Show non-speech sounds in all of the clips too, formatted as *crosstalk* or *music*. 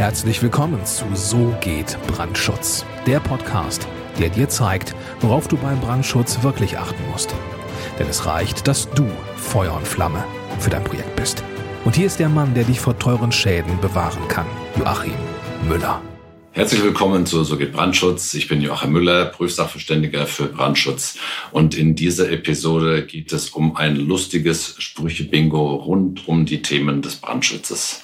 Herzlich willkommen zu So geht Brandschutz, der Podcast, der dir zeigt, worauf du beim Brandschutz wirklich achten musst. Denn es reicht, dass du Feuer und Flamme für dein Projekt bist. Und hier ist der Mann, der dich vor teuren Schäden bewahren kann, Joachim Müller. Herzlich willkommen zu So geht Brandschutz. Ich bin Joachim Müller, Prüfsachverständiger für Brandschutz. Und in dieser Episode geht es um ein lustiges Sprüche-Bingo rund um die Themen des Brandschutzes.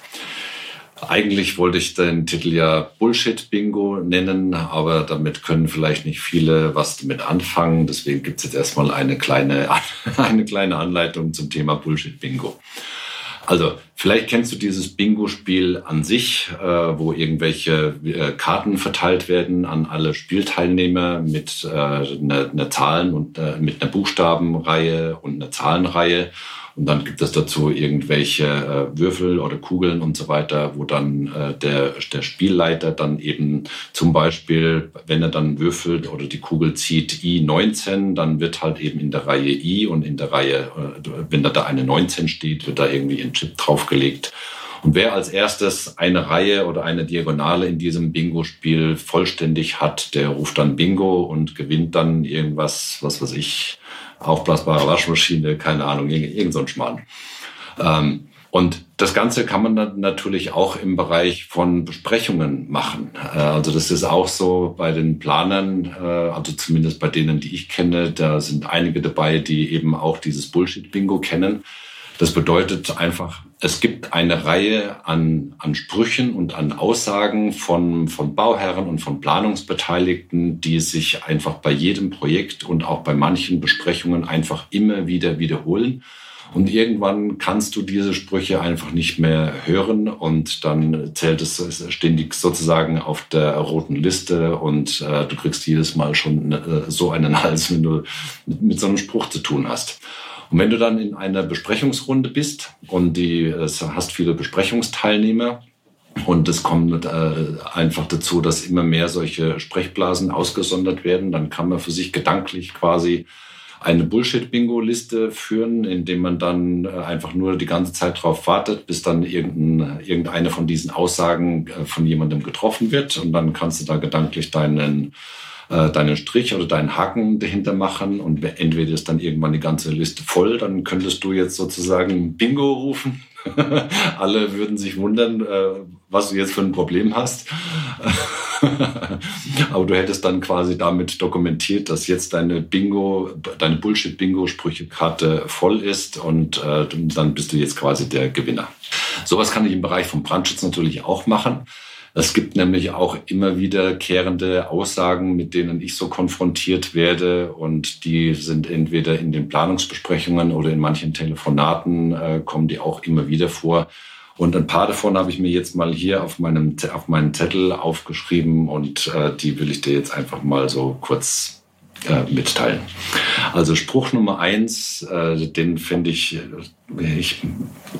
Eigentlich wollte ich den Titel ja Bullshit-Bingo nennen, aber damit können vielleicht nicht viele was damit anfangen. Deswegen gibt es jetzt erstmal eine kleine, *laughs* eine kleine Anleitung zum Thema Bullshit-Bingo. Also vielleicht kennst du dieses Bingo-Spiel an sich, äh, wo irgendwelche äh, Karten verteilt werden an alle Spielteilnehmer mit äh, einer, einer Zahlen und äh, mit einer Buchstabenreihe und einer Zahlenreihe. Und dann gibt es dazu irgendwelche äh, Würfel oder Kugeln und so weiter, wo dann äh, der, der Spielleiter dann eben zum Beispiel, wenn er dann würfelt oder die Kugel zieht I19, dann wird halt eben in der Reihe I und in der Reihe, wenn da, eine 19 steht, wird da irgendwie ein Chip draufgelegt. Und wer als erstes eine Reihe oder eine Diagonale in diesem Bingo-Spiel vollständig hat, der ruft dann Bingo und gewinnt dann irgendwas, was weiß ich, aufblasbare Waschmaschine, keine Ahnung, irgend, so Schmarrn. Ähm, und das Ganze kann man dann natürlich auch im Bereich von Besprechungen machen. Äh, also das ist auch so bei den Planern, äh, also zumindest bei denen, die ich kenne, da sind einige dabei, die eben auch dieses Bullshit-Bingo kennen. Das bedeutet einfach, es gibt eine Reihe an, an Sprüchen und an Aussagen von, von Bauherren und von Planungsbeteiligten, die sich einfach bei jedem Projekt und auch bei manchen Besprechungen einfach immer wieder wiederholen. Und irgendwann kannst du diese Sprüche einfach nicht mehr hören und dann zählt es ständig sozusagen auf der roten Liste und äh, du kriegst jedes Mal schon äh, so einen *laughs* Hals, wenn du mit, mit so einem Spruch zu tun hast. Und wenn du dann in einer Besprechungsrunde bist und die es hast viele Besprechungsteilnehmer, und es kommt äh, einfach dazu, dass immer mehr solche Sprechblasen ausgesondert werden. Dann kann man für sich gedanklich quasi eine Bullshit-Bingo-Liste führen, indem man dann äh, einfach nur die ganze Zeit darauf wartet, bis dann irgendein, irgendeine von diesen Aussagen äh, von jemandem getroffen wird. Und dann kannst du da gedanklich deinen äh, deinen Strich oder deinen Haken dahinter machen und entweder ist dann irgendwann die ganze Liste voll, dann könntest du jetzt sozusagen Bingo rufen. *laughs* Alle würden sich wundern, äh, was du jetzt für ein Problem hast. *laughs* Aber du hättest dann quasi damit dokumentiert, dass jetzt deine Bingo, deine Bullshit-Bingo-Sprüchekarte voll ist und äh, dann bist du jetzt quasi der Gewinner. Sowas kann ich im Bereich vom Brandschutz natürlich auch machen. Es gibt nämlich auch immer wiederkehrende Aussagen, mit denen ich so konfrontiert werde und die sind entweder in den Planungsbesprechungen oder in manchen Telefonaten äh, kommen die auch immer wieder vor. Und ein paar davon habe ich mir jetzt mal hier auf meinem auf meinen Zettel aufgeschrieben und äh, die will ich dir jetzt einfach mal so kurz äh, mitteilen. Also Spruch Nummer eins, äh, den finde ich, äh, ich,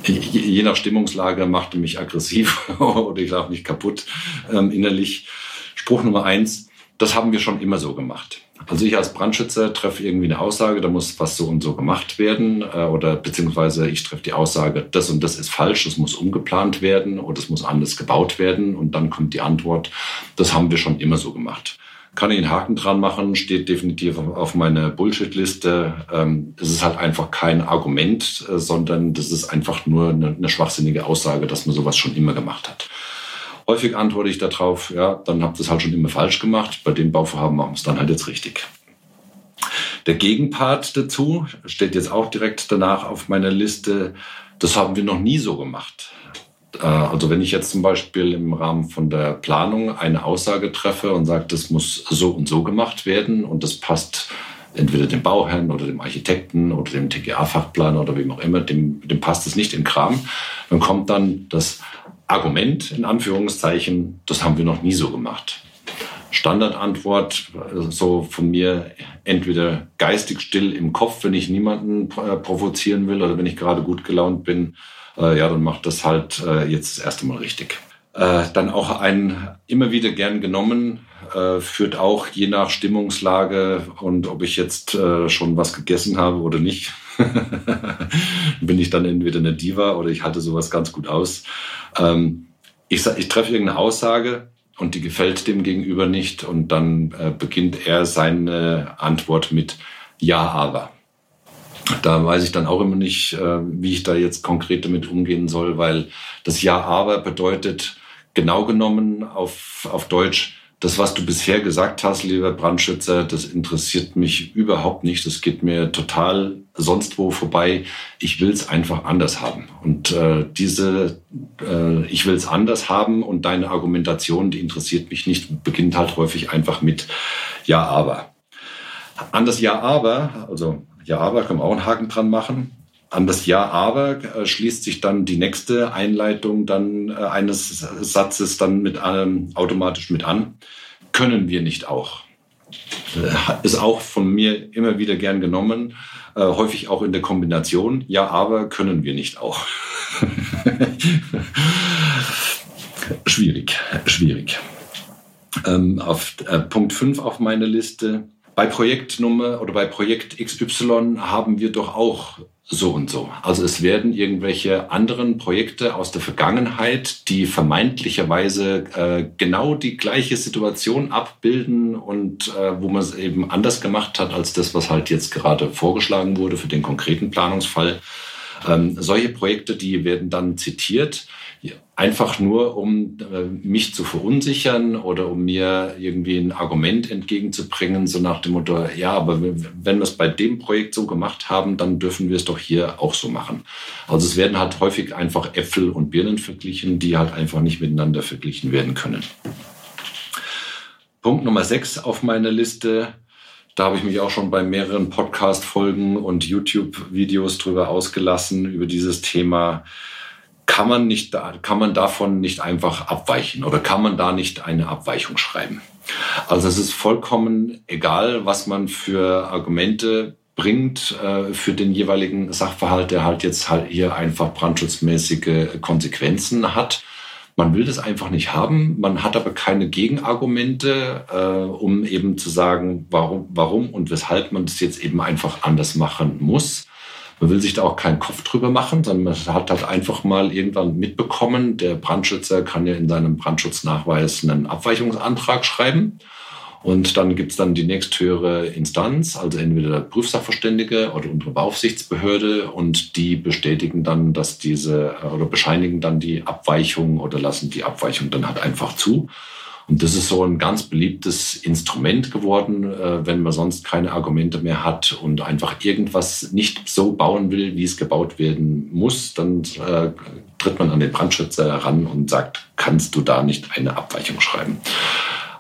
je nach Stimmungslage machte mich aggressiv *laughs* oder ich lag mich kaputt ähm, innerlich. Spruch Nummer eins, das haben wir schon immer so gemacht. Also ich als Brandschützer treffe irgendwie eine Aussage, da muss was so und so gemacht werden äh, oder beziehungsweise ich treffe die Aussage, das und das ist falsch, das muss umgeplant werden oder es muss anders gebaut werden und dann kommt die Antwort, das haben wir schon immer so gemacht kann ich einen Haken dran machen, steht definitiv auf meiner Bullshit-Liste. Ähm, es ist halt einfach kein Argument, äh, sondern das ist einfach nur eine, eine schwachsinnige Aussage, dass man sowas schon immer gemacht hat. Häufig antworte ich darauf, ja, dann habt ihr es halt schon immer falsch gemacht. Bei dem Bauvorhaben machen wir es dann halt jetzt richtig. Der Gegenpart dazu steht jetzt auch direkt danach auf meiner Liste. Das haben wir noch nie so gemacht. Äh, also wenn ich jetzt zum Beispiel im Rahmen von der Planung eine Aussage treffe und sage, das muss so und so gemacht werden und das passt entweder dem Bauherrn oder dem Architekten oder dem TGA-Fachplaner oder wem auch immer, dem, dem passt es nicht in Kram, dann kommt dann das Argument in Anführungszeichen, das haben wir noch nie so gemacht. Standardantwort so von mir entweder geistig still im Kopf, wenn ich niemanden äh, provozieren will oder wenn ich gerade gut gelaunt bin äh, ja, dann macht das halt äh, jetzt das erste Mal richtig. Äh, dann auch ein immer wieder gern genommen, äh, führt auch je nach Stimmungslage und ob ich jetzt äh, schon was gegessen habe oder nicht, *laughs* bin ich dann entweder eine Diva oder ich halte sowas ganz gut aus. Ähm, ich, ich treffe irgendeine Aussage und die gefällt dem Gegenüber nicht und dann äh, beginnt er seine Antwort mit Ja, aber. Da weiß ich dann auch immer nicht, äh, wie ich da jetzt konkret damit umgehen soll, weil das Ja, aber bedeutet genau genommen auf, auf Deutsch, das, was du bisher gesagt hast, lieber Brandschützer, das interessiert mich überhaupt nicht. Das geht mir total sonst wo vorbei. Ich will es einfach anders haben. Und äh, diese, äh, ich will es anders haben und deine Argumentation, die interessiert mich nicht, beginnt halt häufig einfach mit Ja, aber. An das Ja, aber, also Ja, aber können wir auch einen Haken dran machen. An das Ja, aber äh, schließt sich dann die nächste Einleitung dann äh, eines Satzes dann mit ähm, automatisch mit an. Können wir nicht auch? Äh, ist auch von mir immer wieder gern genommen, häufig auch in der Kombination. Ja, aber können wir nicht auch? *laughs* schwierig, schwierig. Ähm, auf Punkt 5 auf meiner Liste. Bei Projektnummer oder bei Projekt XY haben wir doch auch so und so. Also es werden irgendwelche anderen Projekte aus der Vergangenheit, die vermeintlicherweise äh, genau die gleiche Situation abbilden und äh, wo man es eben anders gemacht hat als das, was halt jetzt gerade vorgeschlagen wurde für den konkreten Planungsfall. Ähm, solche Projekte, die werden dann zitiert einfach nur, um äh, mich zu verunsichern oder um mir irgendwie ein Argument entgegenzubringen, so nach dem Motto, ja, aber wenn wir es bei dem Projekt so gemacht haben, dann dürfen wir es doch hier auch so machen. Also es werden halt häufig einfach Äpfel und Birnen verglichen, die halt einfach nicht miteinander verglichen werden können. Punkt Nummer sechs auf meiner Liste. Da habe ich mich auch schon bei mehreren Podcast-Folgen und YouTube-Videos drüber ausgelassen, über dieses Thema kann man nicht, kann man davon nicht einfach abweichen oder kann man da nicht eine Abweichung schreiben? Also es ist vollkommen egal, was man für Argumente bringt äh, für den jeweiligen Sachverhalt, der halt jetzt halt hier einfach brandschutzmäßige Konsequenzen hat. Man will das einfach nicht haben. Man hat aber keine Gegenargumente, äh, um eben zu sagen, warum, warum und weshalb man das jetzt eben einfach anders machen muss. Man will sich da auch keinen Kopf drüber machen, sondern man hat halt einfach mal irgendwann mitbekommen, der Brandschützer kann ja in seinem Brandschutznachweis einen Abweichungsantrag schreiben. Und dann gibt's dann die nächsthöhere Instanz, also entweder der Prüfsachverständige oder unsere Beaufsichtsbehörde und die bestätigen dann, dass diese oder bescheinigen dann die Abweichung oder lassen die Abweichung dann halt einfach zu. Und das ist so ein ganz beliebtes Instrument geworden, äh, wenn man sonst keine Argumente mehr hat und einfach irgendwas nicht so bauen will, wie es gebaut werden muss, dann äh, tritt man an den Brandschützer heran und sagt, kannst du da nicht eine Abweichung schreiben?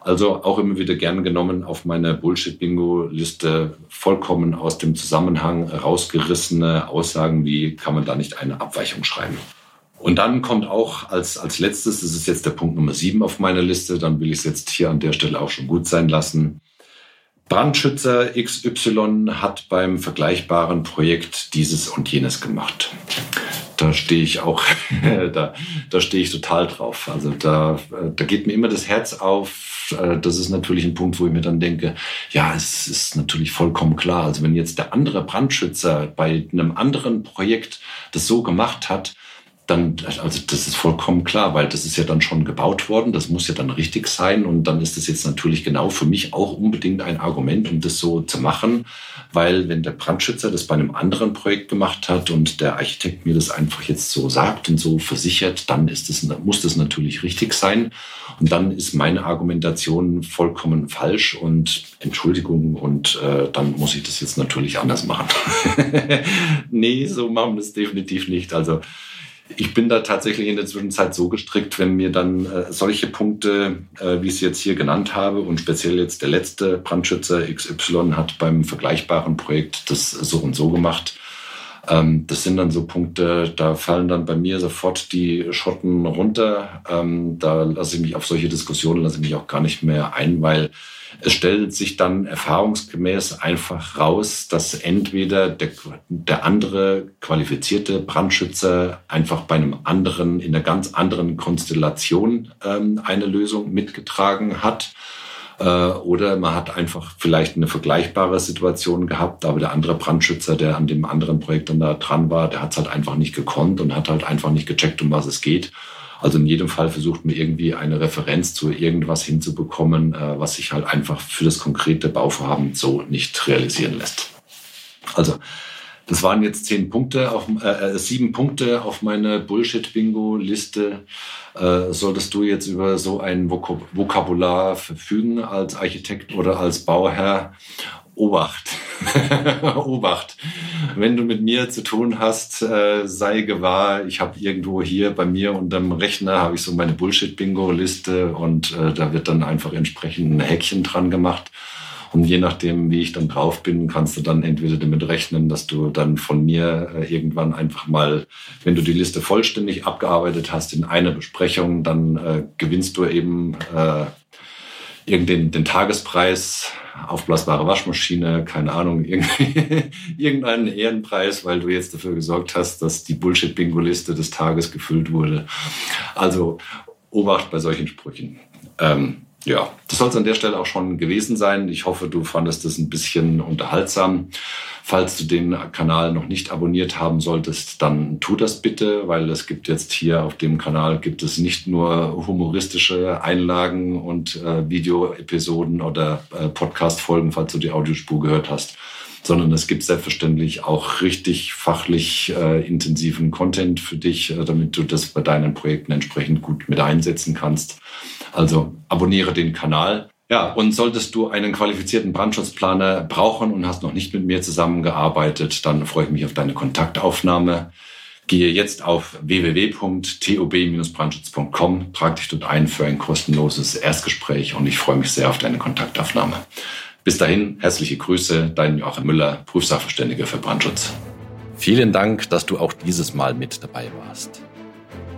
Also auch immer wieder gern genommen auf meiner Bullshit-Bingo-Liste vollkommen aus dem Zusammenhang rausgerissene Aussagen wie, kann man da nicht eine Abweichung schreiben? Und dann kommt auch als, als letztes, das ist jetzt der Punkt Nummer sieben auf meiner Liste, dann will ich es jetzt hier an der Stelle auch schon gut sein lassen. Brandschützer XY hat beim vergleichbaren Projekt dieses und jenes gemacht. Da stehe ich auch, *laughs* da, da stehe ich total drauf. Also da, da geht mir immer das Herz auf. Das ist natürlich ein Punkt, wo ich mir dann denke, ja, es ist natürlich vollkommen klar. Also wenn jetzt der andere Brandschützer bei einem anderen Projekt das so gemacht hat, dann, also das ist vollkommen klar, weil das ist ja dann schon gebaut worden, das muss ja dann richtig sein und dann ist das jetzt natürlich genau für mich auch unbedingt ein Argument, um das so zu machen, weil wenn der Brandschützer das bei einem anderen Projekt gemacht hat und der Architekt mir das einfach jetzt so sagt und so versichert, dann ist das, muss das natürlich richtig sein und dann ist meine Argumentation vollkommen falsch und Entschuldigung und äh, dann muss ich das jetzt natürlich anders machen. *laughs* nee, so machen wir das definitiv nicht. Also ich bin da tatsächlich in der Zwischenzeit so gestrickt, wenn mir dann äh, solche Punkte, äh, wie ich es jetzt hier genannt habe, und speziell jetzt der letzte Brandschützer XY hat beim vergleichbaren Projekt das so und so gemacht. Ähm, das sind dann so Punkte, da fallen dann bei mir sofort die Schotten runter. Ähm, da lasse ich mich auf solche Diskussionen lasse ich mich auch gar nicht mehr ein, weil es stellt sich dann erfahrungsgemäß einfach raus, dass entweder der, der andere qualifizierte Brandschützer einfach bei einem anderen, in einer ganz anderen Konstellation ähm, eine Lösung mitgetragen hat. Äh, oder man hat einfach vielleicht eine vergleichbare Situation gehabt, aber der andere Brandschützer, der an dem anderen Projekt dann da dran war, der hat es halt einfach nicht gekonnt und hat halt einfach nicht gecheckt, um was es geht. Also in jedem Fall versucht man irgendwie eine Referenz zu irgendwas hinzubekommen, äh, was sich halt einfach für das konkrete Bauvorhaben so nicht realisieren lässt. Also das waren jetzt zehn Punkte, auf, äh, äh, sieben Punkte auf meiner Bullshit-Bingo-Liste. Äh, solltest du jetzt über so ein Vok Vokabular verfügen als Architekt oder als Bauherr? Obacht. *laughs* Obacht. Wenn du mit mir zu tun hast, äh, sei gewahr, ich habe irgendwo hier bei mir unterm Rechner habe ich so meine Bullshit-Bingo-Liste und äh, da wird dann einfach entsprechend ein Häkchen dran gemacht. Und je nachdem, wie ich dann drauf bin, kannst du dann entweder damit rechnen, dass du dann von mir äh, irgendwann einfach mal, wenn du die Liste vollständig abgearbeitet hast in einer Besprechung, dann äh, gewinnst du eben äh, irgendeinen den Tagespreis, aufblasbare Waschmaschine, keine Ahnung, *laughs* irgendeinen Ehrenpreis, weil du jetzt dafür gesorgt hast, dass die Bullshit-Bingo-Liste des Tages gefüllt wurde. Also Obacht bei solchen Sprüchen. Ähm, ja, das soll es an der Stelle auch schon gewesen sein. Ich hoffe, du fandest es ein bisschen unterhaltsam. Falls du den Kanal noch nicht abonniert haben solltest, dann tu das bitte, weil es gibt jetzt hier auf dem Kanal gibt es nicht nur humoristische Einlagen und äh, Videoepisoden oder äh, Podcast-Folgen, falls du die Audiospur gehört hast, sondern es gibt selbstverständlich auch richtig fachlich äh, intensiven Content für dich, äh, damit du das bei deinen Projekten entsprechend gut mit einsetzen kannst. Also abonniere den Kanal. Ja, und solltest du einen qualifizierten Brandschutzplaner brauchen und hast noch nicht mit mir zusammengearbeitet, dann freue ich mich auf deine Kontaktaufnahme. Gehe jetzt auf www.tob-brandschutz.com, trag dich dort ein für ein kostenloses Erstgespräch und ich freue mich sehr auf deine Kontaktaufnahme. Bis dahin, herzliche Grüße, dein Joachim Müller, Prüfsachverständiger für Brandschutz. Vielen Dank, dass du auch dieses Mal mit dabei warst.